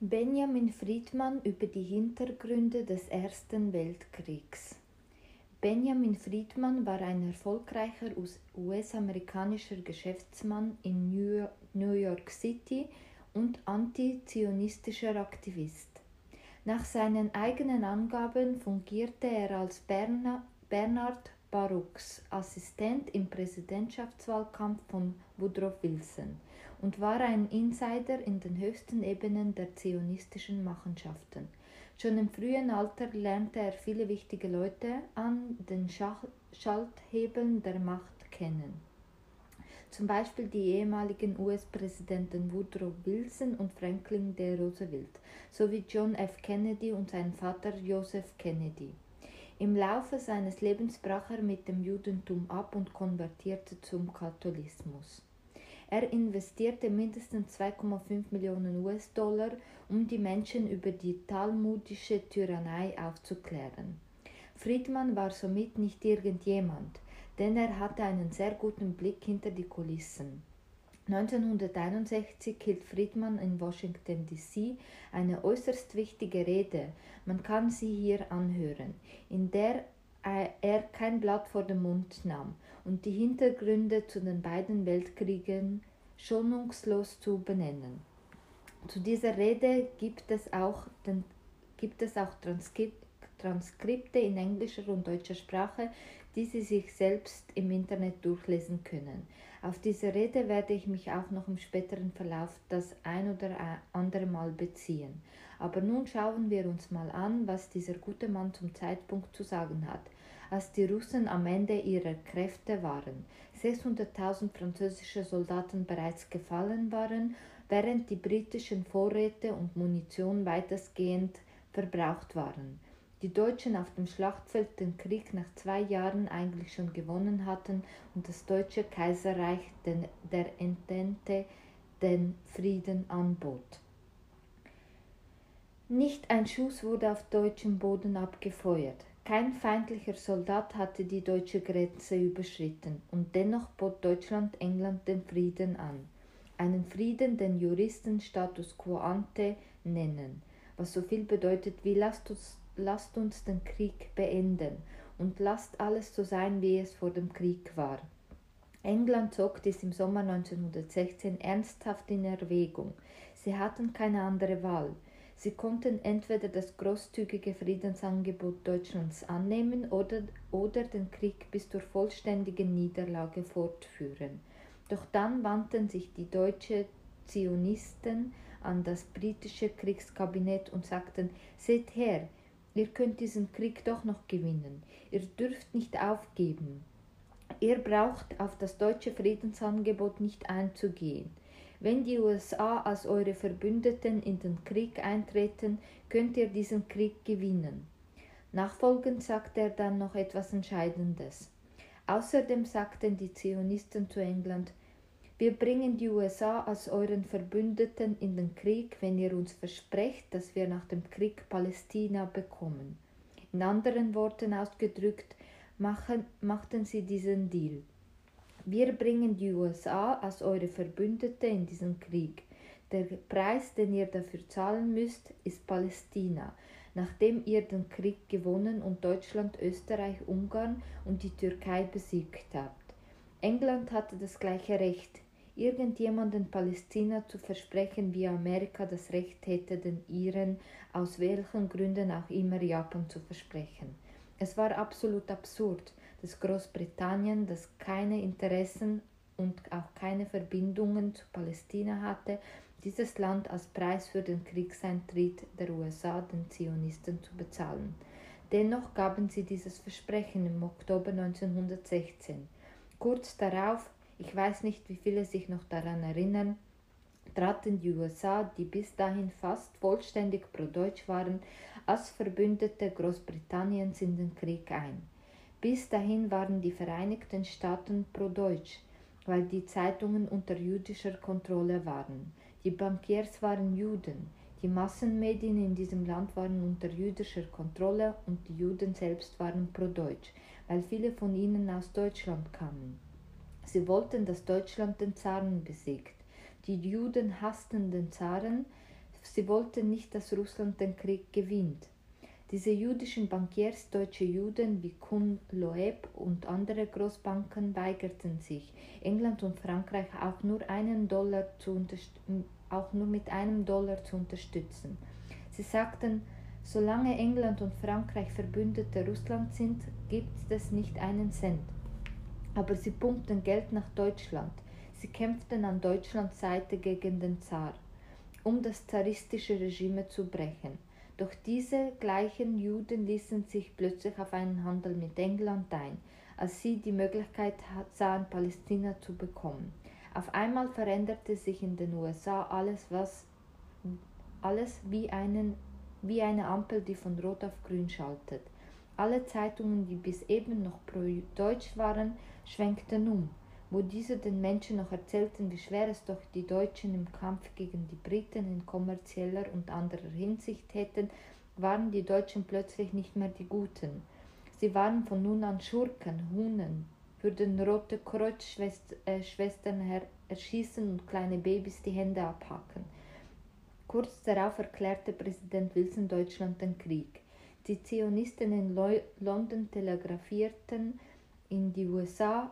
Benjamin Friedmann über die Hintergründe des Ersten Weltkriegs. Benjamin Friedmann war ein erfolgreicher US-amerikanischer Geschäftsmann in New York City und antizionistischer Aktivist. Nach seinen eigenen Angaben fungierte er als Bernard Baruchs Assistent im Präsidentschaftswahlkampf von Woodrow Wilson und war ein Insider in den höchsten Ebenen der zionistischen Machenschaften. Schon im frühen Alter lernte er viele wichtige Leute an den Schalthebeln der Macht kennen. Zum Beispiel die ehemaligen US-Präsidenten Woodrow Wilson und Franklin D. Roosevelt sowie John F. Kennedy und sein Vater Joseph Kennedy. Im Laufe seines Lebens brach er mit dem Judentum ab und konvertierte zum Katholismus. Er investierte mindestens 2,5 Millionen US-Dollar, um die Menschen über die talmudische Tyrannei aufzuklären. Friedmann war somit nicht irgendjemand, denn er hatte einen sehr guten Blick hinter die Kulissen. 1961 hielt Friedmann in Washington, D.C. eine äußerst wichtige Rede, man kann sie hier anhören, in der er kein Blatt vor den Mund nahm und die Hintergründe zu den beiden Weltkriegen schonungslos zu benennen. Zu dieser Rede gibt es auch, den, gibt es auch Transkripte in englischer und deutscher Sprache, die Sie sich selbst im Internet durchlesen können. Auf diese Rede werde ich mich auch noch im späteren Verlauf das ein oder andere Mal beziehen. Aber nun schauen wir uns mal an, was dieser gute Mann zum Zeitpunkt zu sagen hat als die Russen am Ende ihrer Kräfte waren. 600.000 französische Soldaten bereits gefallen waren, während die britischen Vorräte und Munition weitestgehend verbraucht waren. Die Deutschen auf dem Schlachtfeld den Krieg nach zwei Jahren eigentlich schon gewonnen hatten und das deutsche Kaiserreich den, der Entente den Frieden anbot. Nicht ein Schuss wurde auf deutschem Boden abgefeuert. Kein feindlicher Soldat hatte die deutsche Grenze überschritten, und dennoch bot Deutschland England den Frieden an. Einen Frieden, den Juristen Status quo ante nennen, was so viel bedeutet wie lasst uns, lasst uns den Krieg beenden und lasst alles so sein, wie es vor dem Krieg war. England zog dies im Sommer 1916 ernsthaft in Erwägung. Sie hatten keine andere Wahl. Sie konnten entweder das großzügige Friedensangebot Deutschlands annehmen oder, oder den Krieg bis zur vollständigen Niederlage fortführen. Doch dann wandten sich die deutschen Zionisten an das britische Kriegskabinett und sagten, seht her, ihr könnt diesen Krieg doch noch gewinnen, ihr dürft nicht aufgeben. Ihr braucht auf das deutsche Friedensangebot nicht einzugehen. Wenn die USA als eure Verbündeten in den Krieg eintreten, könnt ihr diesen Krieg gewinnen. Nachfolgend sagte er dann noch etwas Entscheidendes. Außerdem sagten die Zionisten zu England, wir bringen die USA als euren Verbündeten in den Krieg, wenn ihr uns versprecht, dass wir nach dem Krieg Palästina bekommen. In anderen Worten ausgedrückt, machen, machten sie diesen Deal. Wir bringen die USA als eure Verbündete in diesen Krieg. Der Preis, den ihr dafür zahlen müsst, ist Palästina, nachdem ihr den Krieg gewonnen und Deutschland, Österreich, Ungarn und die Türkei besiegt habt. England hatte das gleiche Recht, irgendjemanden Palästina zu versprechen, wie Amerika das Recht hätte, den Iren aus welchen Gründen auch immer Japan zu versprechen. Es war absolut absurd dass Großbritannien, das keine Interessen und auch keine Verbindungen zu Palästina hatte, dieses Land als Preis für den Kriegseintritt der USA den Zionisten zu bezahlen. Dennoch gaben sie dieses Versprechen im Oktober 1916. Kurz darauf, ich weiß nicht, wie viele sich noch daran erinnern, traten die USA, die bis dahin fast vollständig pro-deutsch waren, als Verbündete Großbritanniens in den Krieg ein. Bis dahin waren die Vereinigten Staaten pro-deutsch, weil die Zeitungen unter jüdischer Kontrolle waren. Die Bankiers waren Juden. Die Massenmedien in diesem Land waren unter jüdischer Kontrolle und die Juden selbst waren pro-deutsch, weil viele von ihnen aus Deutschland kamen. Sie wollten, dass Deutschland den Zaren besiegt. Die Juden hassten den Zaren, Sie wollten nicht, dass Russland den Krieg gewinnt. Diese jüdischen Bankiers, deutsche Juden wie Kuhn Loeb und andere Großbanken weigerten sich, England und Frankreich auch nur, einen Dollar zu auch nur mit einem Dollar zu unterstützen. Sie sagten, solange England und Frankreich Verbündete Russlands sind, gibt es nicht einen Cent. Aber sie pumpten Geld nach Deutschland. Sie kämpften an Deutschlands Seite gegen den Zar, um das zaristische Regime zu brechen. Doch diese gleichen Juden ließen sich plötzlich auf einen Handel mit England ein, als sie die Möglichkeit sahen, Palästina zu bekommen. Auf einmal veränderte sich in den USA alles, was alles wie, einen, wie eine Ampel, die von Rot auf Grün schaltet. Alle Zeitungen, die bis eben noch pro-deutsch waren, schwenkten um wo diese den Menschen noch erzählten, wie schwer es doch die Deutschen im Kampf gegen die Briten in kommerzieller und anderer Hinsicht hätten, waren die Deutschen plötzlich nicht mehr die Guten. Sie waren von nun an Schurken, Hunen, würden Rote Kreuzschwestern äh, erschießen und kleine Babys die Hände abhacken. Kurz darauf erklärte Präsident Wilson Deutschland den Krieg. Die Zionisten in London telegrafierten in die USA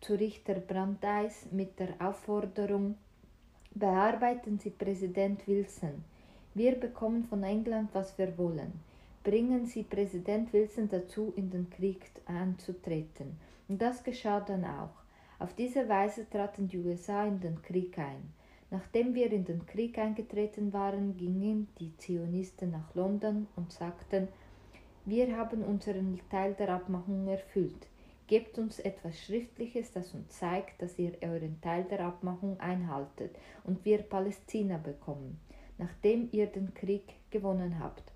zu Richter Brandeis mit der Aufforderung, bearbeiten Sie Präsident Wilson. Wir bekommen von England, was wir wollen. Bringen Sie Präsident Wilson dazu, in den Krieg einzutreten. Und das geschah dann auch. Auf diese Weise traten die USA in den Krieg ein. Nachdem wir in den Krieg eingetreten waren, gingen die Zionisten nach London und sagten, wir haben unseren Teil der Abmachung erfüllt. Gebt uns etwas Schriftliches, das uns zeigt, dass ihr euren Teil der Abmachung einhaltet und wir Palästina bekommen, nachdem ihr den Krieg gewonnen habt.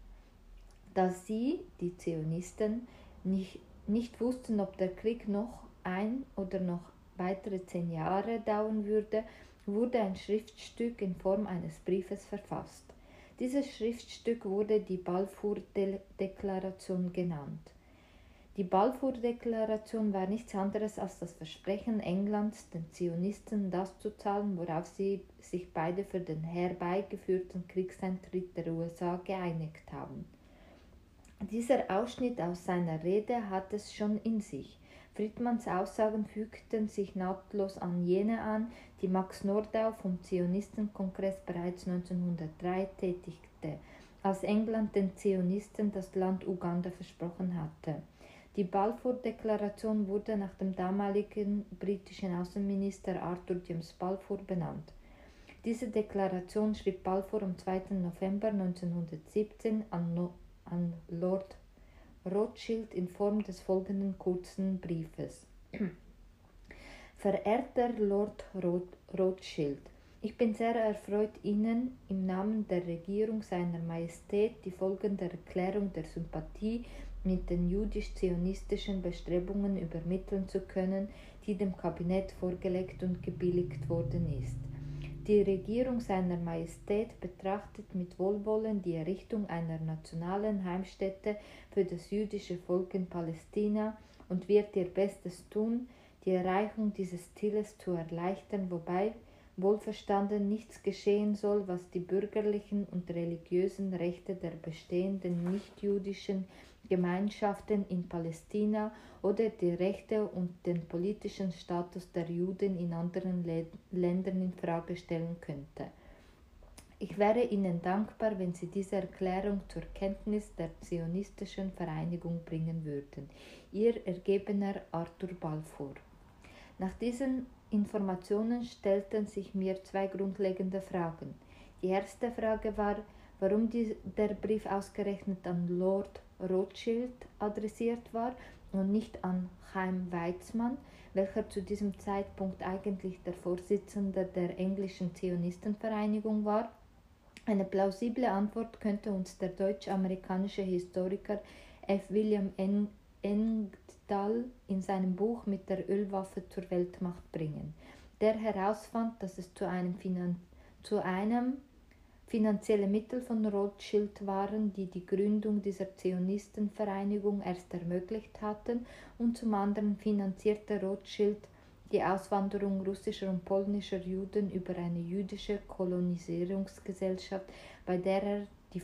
Da sie, die Zionisten, nicht, nicht wussten, ob der Krieg noch ein oder noch weitere zehn Jahre dauern würde, wurde ein Schriftstück in Form eines Briefes verfasst. Dieses Schriftstück wurde die Balfour-Deklaration genannt. Die Balfour-Deklaration war nichts anderes als das Versprechen Englands, den Zionisten das zu zahlen, worauf sie sich beide für den herbeigeführten Kriegseintritt der USA geeinigt haben. Dieser Ausschnitt aus seiner Rede hat es schon in sich. Friedmanns Aussagen fügten sich nahtlos an jene an, die Max Nordau vom Zionistenkongress bereits 1903 tätigte, als England den Zionisten das Land Uganda versprochen hatte. Die Balfour-Deklaration wurde nach dem damaligen britischen Außenminister Arthur James Balfour benannt. Diese Deklaration schrieb Balfour am 2. November 1917 an, no an Lord Rothschild in Form des folgenden kurzen Briefes. Verehrter Lord Roth Rothschild, ich bin sehr erfreut, Ihnen im Namen der Regierung seiner Majestät die folgende Erklärung der Sympathie mit den jüdisch-zionistischen Bestrebungen übermitteln zu können, die dem Kabinett vorgelegt und gebilligt worden ist. Die Regierung seiner Majestät betrachtet mit Wohlwollen die Errichtung einer nationalen Heimstätte für das jüdische Volk in Palästina und wird ihr Bestes tun, die Erreichung dieses Zieles zu erleichtern, wobei wohlverstanden nichts geschehen soll, was die bürgerlichen und religiösen Rechte der bestehenden nichtjüdischen Gemeinschaften in Palästina oder die Rechte und den politischen Status der Juden in anderen Ländern in Frage stellen könnte. Ich wäre Ihnen dankbar, wenn Sie diese Erklärung zur Kenntnis der zionistischen Vereinigung bringen würden. Ihr ergebener Arthur Balfour. Nach diesen Informationen stellten sich mir zwei grundlegende Fragen. Die erste Frage war, warum die, der Brief ausgerechnet an Lord Rothschild adressiert war und nicht an Chaim Weizmann, welcher zu diesem Zeitpunkt eigentlich der Vorsitzende der englischen Zionistenvereinigung war. Eine plausible Antwort könnte uns der deutsch-amerikanische Historiker F. William Engdahl in seinem Buch mit der Ölwaffe zur Weltmacht bringen, der herausfand, dass es zu einem, Finan zu einem Finanzielle Mittel von Rothschild waren, die die Gründung dieser Zionistenvereinigung erst ermöglicht hatten, und zum anderen finanzierte Rothschild die Auswanderung russischer und polnischer Juden über eine jüdische Kolonisierungsgesellschaft, bei der er, die,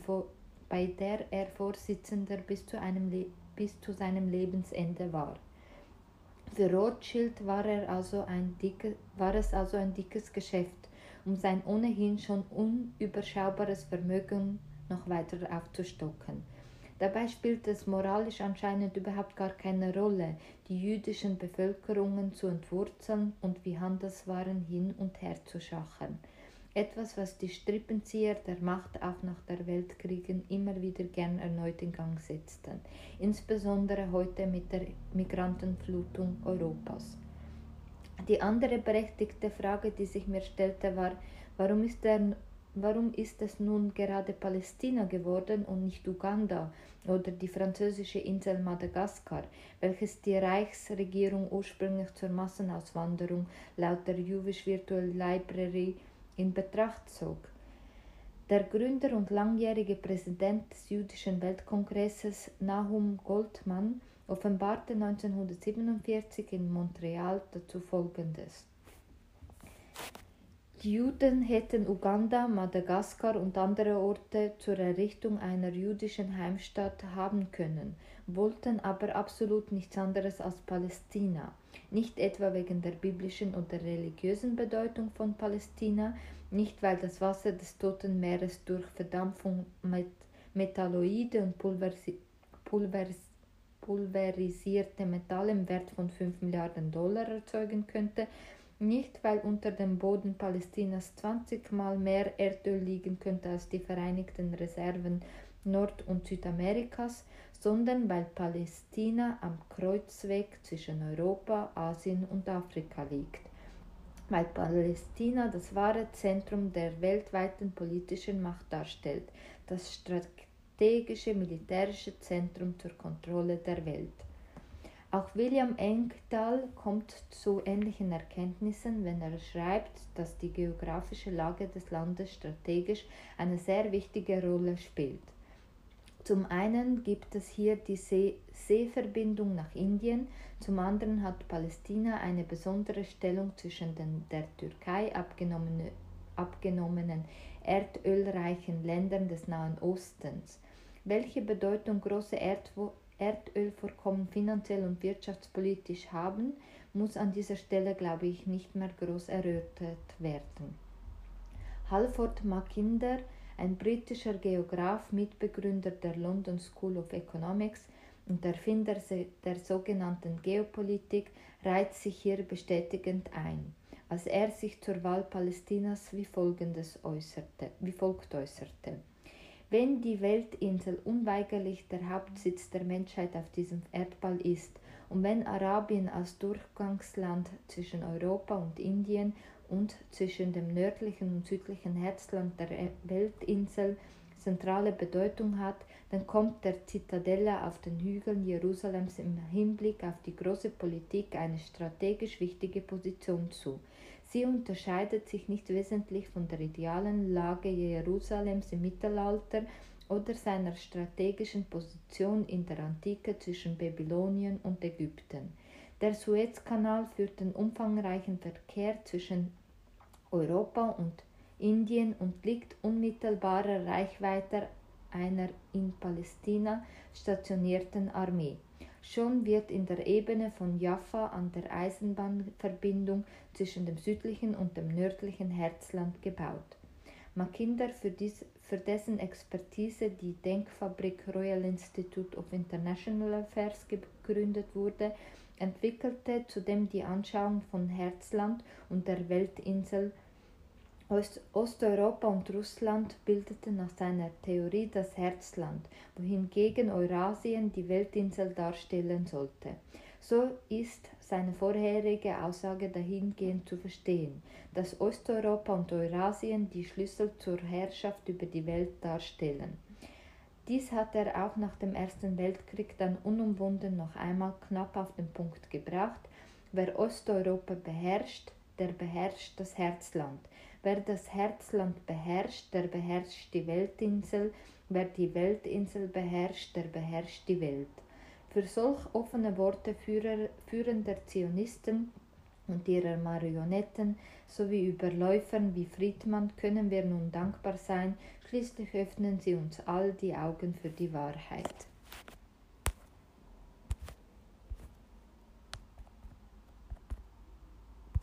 bei der er Vorsitzender bis zu, einem, bis zu seinem Lebensende war. Für Rothschild war, er also ein dicke, war es also ein dickes Geschäft, um sein ohnehin schon unüberschaubares Vermögen noch weiter aufzustocken. Dabei spielt es moralisch anscheinend überhaupt gar keine Rolle, die jüdischen Bevölkerungen zu entwurzeln und wie Handelswaren hin und her zu schachen. Etwas, was die Strippenzieher der Macht auch nach der Weltkriegen immer wieder gern erneut in Gang setzten, insbesondere heute mit der Migrantenflutung Europas. Die andere berechtigte Frage, die sich mir stellte, war, warum ist der warum ist es nun gerade Palästina geworden und nicht Uganda oder die französische Insel Madagaskar, welches die Reichsregierung ursprünglich zur Massenauswanderung laut der Jewish Virtual Library in Betracht zog? Der Gründer und langjährige Präsident des Jüdischen Weltkongresses Nahum Goldmann offenbarte 1947 in Montreal dazu Folgendes. Die Juden hätten Uganda, Madagaskar und andere Orte zur Errichtung einer jüdischen Heimstatt haben können, wollten aber absolut nichts anderes als Palästina. Nicht etwa wegen der biblischen oder religiösen Bedeutung von Palästina, nicht weil das Wasser des Toten Meeres durch Verdampfung mit Metalloide und Pulverisi Pulveris pulverisierte Metalle im Wert von 5 Milliarden Dollar erzeugen könnte, nicht, weil unter dem Boden Palästinas 20 Mal mehr Erdöl liegen könnte als die Vereinigten Reserven Nord- und Südamerikas, sondern weil Palästina am Kreuzweg zwischen Europa, Asien und Afrika liegt. Weil Palästina das wahre Zentrum der weltweiten politischen Macht darstellt, das strategische militärische Zentrum zur Kontrolle der Welt. Auch William Engdahl kommt zu ähnlichen Erkenntnissen, wenn er schreibt, dass die geografische Lage des Landes strategisch eine sehr wichtige Rolle spielt. Zum einen gibt es hier die See Seeverbindung nach Indien, zum anderen hat Palästina eine besondere Stellung zwischen den der Türkei abgenommene, abgenommenen erdölreichen Ländern des Nahen Ostens. Welche Bedeutung große Erdwo Erdölvorkommen finanziell und wirtschaftspolitisch haben, muss an dieser Stelle, glaube ich, nicht mehr groß erörtert werden. Halford Mackinder, ein britischer Geograf, Mitbegründer der London School of Economics und Erfinder der sogenannten Geopolitik, reiht sich hier bestätigend ein, als er sich zur Wahl Palästinas wie, folgendes äußerte, wie folgt äußerte. Wenn die Weltinsel unweigerlich der Hauptsitz der Menschheit auf diesem Erdball ist und wenn Arabien als Durchgangsland zwischen Europa und Indien und zwischen dem nördlichen und südlichen Herzland der Weltinsel zentrale Bedeutung hat, dann kommt der Zitadelle auf den Hügeln Jerusalems im Hinblick auf die große Politik eine strategisch wichtige Position zu. Sie unterscheidet sich nicht wesentlich von der idealen Lage Jerusalems im Mittelalter oder seiner strategischen Position in der Antike zwischen Babylonien und Ägypten. Der Suezkanal führt den umfangreichen Verkehr zwischen Europa und Indien und liegt unmittelbarer Reichweite einer in Palästina stationierten Armee. Schon wird in der Ebene von Jaffa an der Eisenbahnverbindung zwischen dem südlichen und dem nördlichen Herzland gebaut. Mackinder, für, dies, für dessen Expertise die Denkfabrik Royal Institute of International Affairs gegründet wurde, entwickelte zudem die Anschauung von Herzland und der Weltinsel Osteuropa und Russland bildeten nach seiner Theorie das Herzland, wohingegen Eurasien die Weltinsel darstellen sollte. So ist seine vorherige Aussage dahingehend zu verstehen, dass Osteuropa und Eurasien die Schlüssel zur Herrschaft über die Welt darstellen. Dies hat er auch nach dem Ersten Weltkrieg dann unumwunden noch einmal knapp auf den Punkt gebracht. Wer Osteuropa beherrscht, der beherrscht das Herzland. Wer das Herzland beherrscht, der beherrscht die Weltinsel, wer die Weltinsel beherrscht, der beherrscht die Welt. Für solch offene Worte führender Zionisten und ihrer Marionetten sowie Überläufern wie Friedmann können wir nun dankbar sein, schließlich öffnen sie uns all die Augen für die Wahrheit.